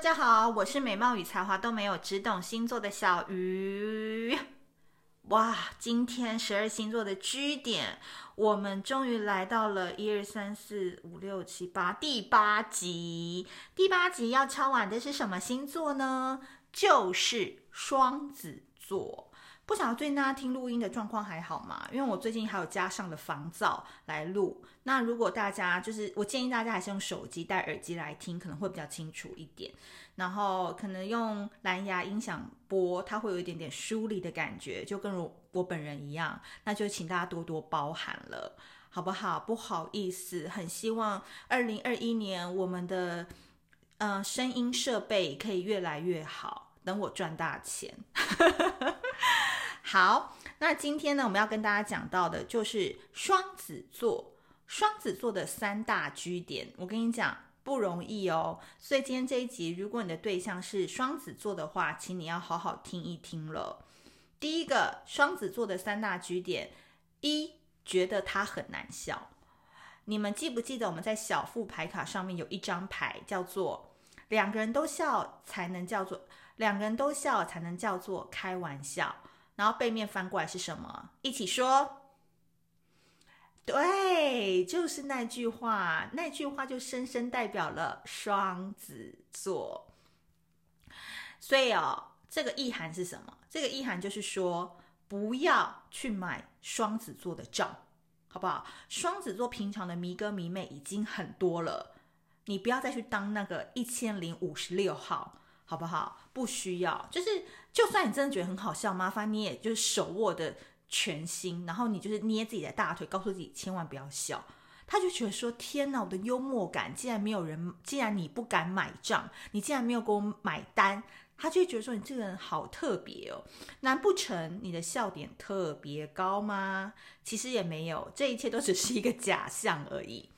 大家好，我是美貌与才华都没有，只懂星座的小鱼。哇，今天十二星座的居点，我们终于来到了一二三四五六七八第八集。第八集要敲完的是什么星座呢？就是双子座。不晓得最近大家听录音的状况还好吗？因为我最近还有加上了防噪来录。那如果大家就是，我建议大家还是用手机戴耳机来听，可能会比较清楚一点。然后可能用蓝牙音响播，它会有一点点疏离的感觉，就跟我我本人一样。那就请大家多多包涵了，好不好？不好意思，很希望二零二一年我们的呃声音设备可以越来越好，等我赚大钱。好，那今天呢，我们要跟大家讲到的就是双子座。双子座的三大 G 点，我跟你讲不容易哦。所以今天这一集，如果你的对象是双子座的话，请你要好好听一听了。第一个，双子座的三大 G 点，一，觉得他很难笑。你们记不记得我们在小副牌卡上面有一张牌，叫做两个人都笑才能叫做两个人都笑才能叫做开玩笑。然后背面翻过来是什么？一起说，对，就是那句话。那句话就深深代表了双子座。所以哦，这个意涵是什么？这个意涵就是说，不要去买双子座的账，好不好？双子座平常的迷哥迷妹已经很多了，你不要再去当那个一千零五十六号。好不好？不需要，就是就算你真的觉得很好笑，麻烦你也就是手握的全心，然后你就是捏自己的大腿，告诉自己千万不要笑。他就觉得说：天哪，我的幽默感竟然没有人，既然你不敢买账，你竟然没有给我买单，他就觉得说你这个人好特别哦。难不成你的笑点特别高吗？其实也没有，这一切都只是一个假象而已。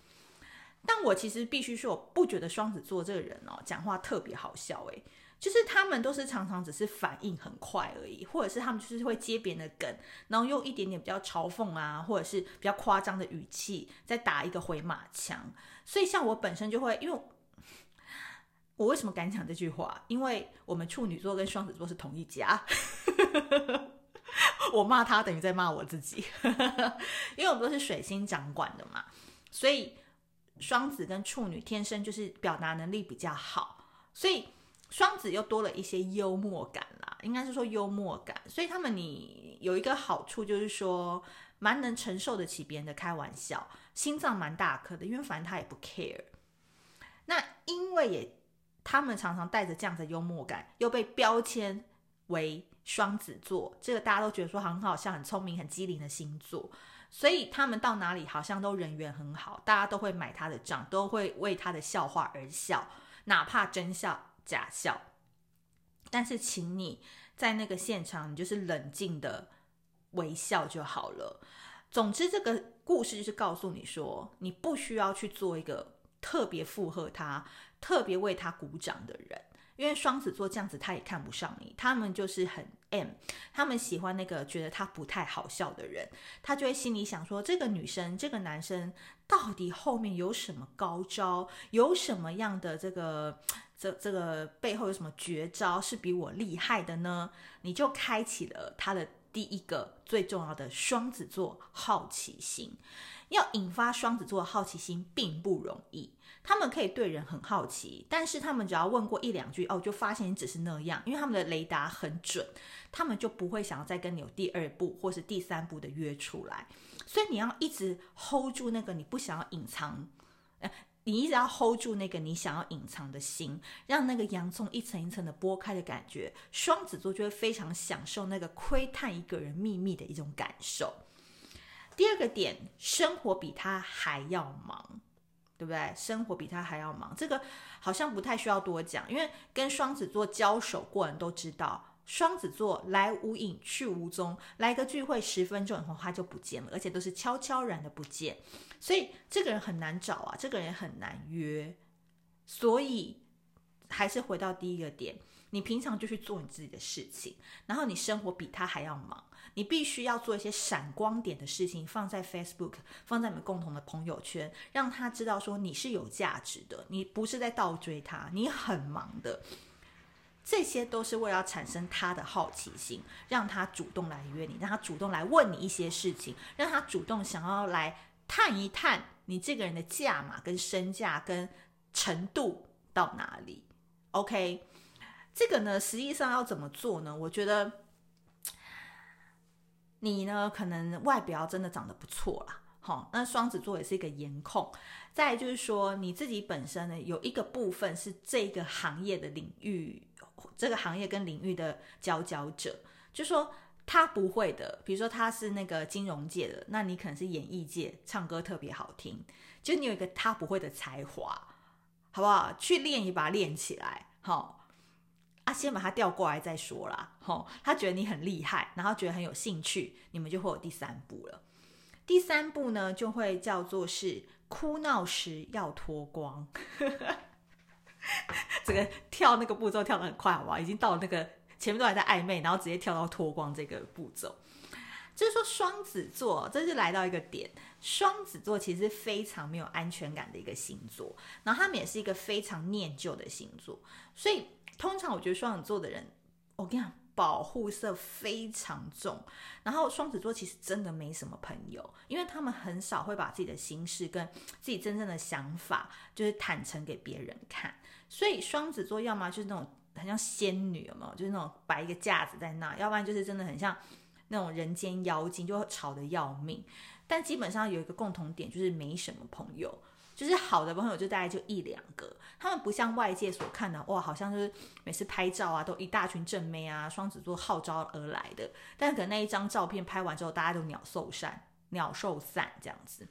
但我其实必须说，我不觉得双子座这个人哦，讲话特别好笑诶。就是他们都是常常只是反应很快而已，或者是他们就是会接别人的梗，然后用一点点比较嘲讽啊，或者是比较夸张的语气，再打一个回马枪。所以像我本身就会，因为我为什么敢讲这句话？因为我们处女座跟双子座是同一家，我骂他等于在骂我自己，因为我们都是水星掌管的嘛，所以双子跟处女天生就是表达能力比较好，所以。双子又多了一些幽默感啦，应该是说幽默感，所以他们你有一个好处就是说，蛮能承受得起别人的开玩笑，心脏蛮大颗的，因为反正他也不 care。那因为也他们常常带着这样的幽默感，又被标签为双子座，这个大家都觉得说很好笑、很聪明、很机灵的星座，所以他们到哪里好像都人缘很好，大家都会买他的账，都会为他的笑话而笑，哪怕真笑。假笑，但是请你在那个现场，你就是冷静的微笑就好了。总之，这个故事就是告诉你说，你不需要去做一个特别附和他、特别为他鼓掌的人。因为双子座这样子，他也看不上你。他们就是很 M，他们喜欢那个觉得他不太好笑的人。他就会心里想说：这个女生、这个男生到底后面有什么高招？有什么样的这个这这个背后有什么绝招是比我厉害的呢？你就开启了他的第一个最重要的双子座好奇心。要引发双子座的好奇心并不容易。他们可以对人很好奇，但是他们只要问过一两句，哦，就发现你只是那样，因为他们的雷达很准，他们就不会想要再跟你有第二步或是第三步的约出来。所以你要一直 hold 住那个你不想要隐藏，你一直要 hold 住那个你想要隐藏的心，让那个洋葱一层一层的剥开的感觉。双子座就会非常享受那个窥探一个人秘密的一种感受。第二个点，生活比他还要忙。对不对？生活比他还要忙，这个好像不太需要多讲，因为跟双子座交手过人都知道，双子座来无影去无踪，来个聚会十分钟以后他就不见了，而且都是悄悄然的不见，所以这个人很难找啊，这个人很难约，所以还是回到第一个点，你平常就去做你自己的事情，然后你生活比他还要忙，你必须要做一些闪光点的事情，放在 Facebook，放在你们共同的朋友圈，让他知道说你是有价值的，你不是在倒追他，你很忙的。这些都是为了产生他的好奇心，让他主动来约你，让他主动来问你一些事情，让他主动想要来探一探你这个人的价码、跟身价、跟程度到哪里。OK，这个呢，实际上要怎么做呢？我觉得你呢，可能外表真的长得不错啦。好，那双子座也是一个颜控。再就是说，你自己本身呢，有一个部分是这个行业的领域。这个行业跟领域的佼佼者，就说他不会的，比如说他是那个金融界的，那你可能是演艺界，唱歌特别好听，就你有一个他不会的才华，好不好？去练一把，练起来，好啊，先把他调过来再说啦，好，他觉得你很厉害，然后觉得很有兴趣，你们就会有第三步了。第三步呢，就会叫做是哭闹时要脱光。这个跳那个步骤跳得很快，好不好？已经到了那个前面都还在暧昧，然后直接跳到脱光这个步骤。就是说双子座，这就来到一个点。双子座其实非常没有安全感的一个星座，然后他们也是一个非常念旧的星座。所以通常我觉得双子座的人，我跟你讲，保护色非常重。然后双子座其实真的没什么朋友，因为他们很少会把自己的心事跟自己真正的想法，就是坦诚给别人看。所以双子座要么就是那种很像仙女，有没有？就是那种摆一个架子在那，要不然就是真的很像那种人间妖精，就吵得要命。但基本上有一个共同点，就是没什么朋友，就是好的朋友就大概就一两个。他们不像外界所看的，哇，好像就是每次拍照啊，都一大群正妹啊，双子座号召而来的。但可能那一张照片拍完之后，大家都鸟兽散，鸟兽散这样子。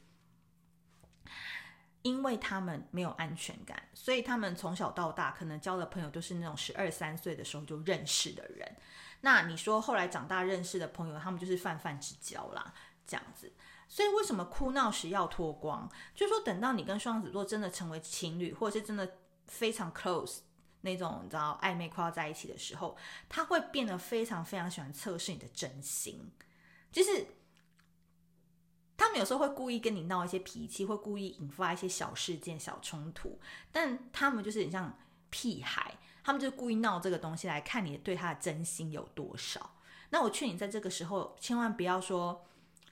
因为他们没有安全感，所以他们从小到大可能交的朋友都是那种十二三岁的时候就认识的人。那你说后来长大认识的朋友，他们就是泛泛之交啦，这样子。所以为什么哭闹时要脱光？就是说等到你跟双子座真的成为情侣，或者是真的非常 close 那种，你知道暧昧快要在一起的时候，他会变得非常非常喜欢测试你的真心，就是。他们有时候会故意跟你闹一些脾气，会故意引发一些小事件、小冲突，但他们就是很像屁孩，他们就故意闹这个东西来看你对他的真心有多少。那我劝你在这个时候千万不要说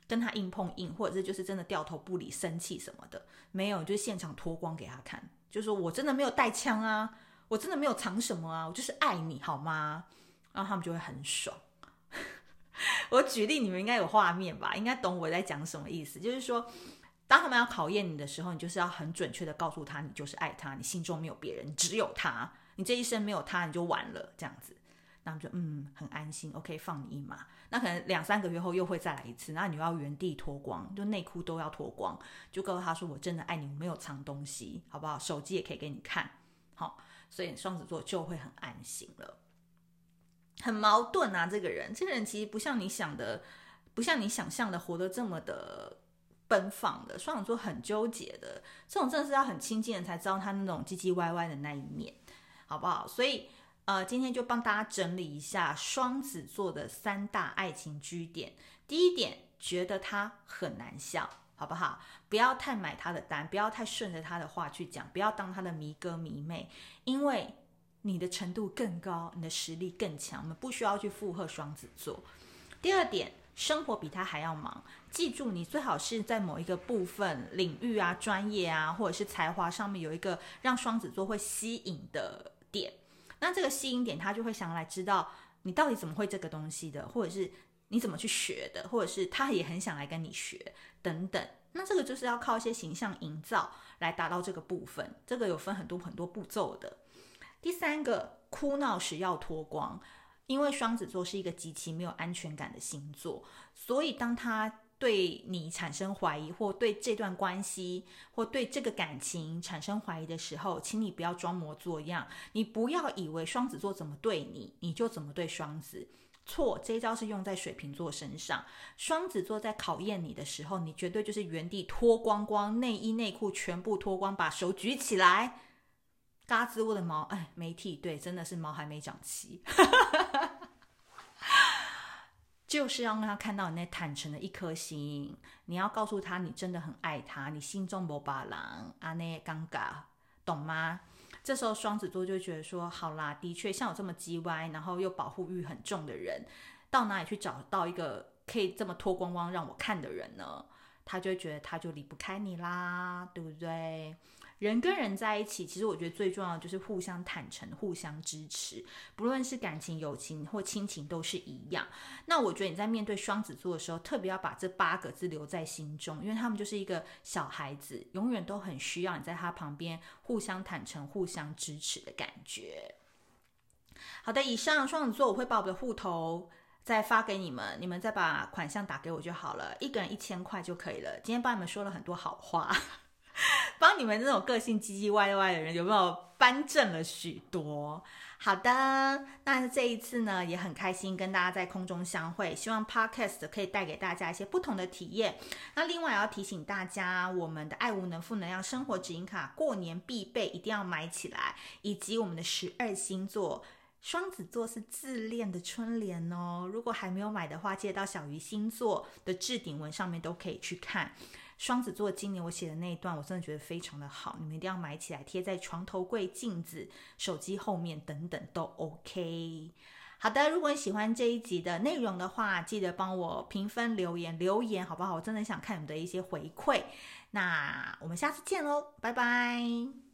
跟他硬碰硬，或者是就是真的掉头不理、生气什么的，没有，就是现场脱光给他看，就说我真的没有带枪啊，我真的没有藏什么啊，我就是爱你好吗？然后他们就会很爽。我举例，你们应该有画面吧？应该懂我在讲什么意思。就是说，当他们要考验你的时候，你就是要很准确的告诉他，你就是爱他，你心中没有别人，只有他，你这一生没有他，你就完了。这样子，那就嗯，很安心，OK，放你一马。那可能两三个月后又会再来一次，那你要原地脱光，就内裤都要脱光，就告诉他说，我真的爱你，我没有藏东西，好不好？手机也可以给你看，好，所以双子座就会很安心了。很矛盾啊，这个人，这个人其实不像你想的，不像你想象的活得这么的奔放的。双子座很纠结的，这种真的是要很亲近的人才知道他那种唧唧歪歪的那一面，好不好？所以，呃，今天就帮大家整理一下双子座的三大爱情据点。第一点，觉得他很难笑，好不好？不要太买他的单，不要太顺着他的话去讲，不要当他的迷哥迷妹，因为。你的程度更高，你的实力更强，我们不需要去附和双子座。第二点，生活比他还要忙，记住，你最好是在某一个部分、领域啊、专业啊，或者是才华上面有一个让双子座会吸引的点。那这个吸引点，他就会想来知道你到底怎么会这个东西的，或者是你怎么去学的，或者是他也很想来跟你学等等。那这个就是要靠一些形象营造来达到这个部分。这个有分很多很多步骤的。第三个，哭闹时要脱光，因为双子座是一个极其没有安全感的星座，所以当他对你产生怀疑，或对这段关系，或对这个感情产生怀疑的时候，请你不要装模作样，你不要以为双子座怎么对你，你就怎么对双子。错，这一招是用在水瓶座身上。双子座在考验你的时候，你绝对就是原地脱光光，内衣内裤全部脱光，把手举起来。嘎吱窝的毛，哎，没剃，对，真的是毛还没长齐。就是要让他看到你那坦诚的一颗心，你要告诉他你真的很爱他，你心中没别人，啊那尴尬，懂吗？这时候双子座就觉得说，好啦，的确像我这么叽歪，然后又保护欲很重的人，到哪里去找到一个可以这么脱光光让我看的人呢？他就觉得他就离不开你啦，对不对？人跟人在一起，其实我觉得最重要的就是互相坦诚、互相支持，不论是感情、友情或亲情都是一样。那我觉得你在面对双子座的时候，特别要把这八个字留在心中，因为他们就是一个小孩子，永远都很需要你在他旁边互相坦诚、互相支持的感觉。好的，以上双子座我会把我的户头再发给你们，你们再把款项打给我就好了，一个人一千块就可以了。今天帮你们说了很多好话。帮你们这种个性唧唧歪歪的人有没有扳正了许多？好的，那这一次呢也很开心跟大家在空中相会，希望 Podcast 可以带给大家一些不同的体验。那另外要提醒大家，我们的爱无能负能量生活指引卡过年必备，一定要买起来，以及我们的十二星座，双子座是自恋的春联哦。如果还没有买的话，记得到小鱼星座的置顶文上面都可以去看。双子座今年我写的那一段，我真的觉得非常的好，你们一定要买起来，贴在床头柜、镜子、手机后面等等都 OK。好的，如果你喜欢这一集的内容的话，记得帮我评分、留言、留言好不好？我真的想看你们的一些回馈。那我们下次见喽，拜拜。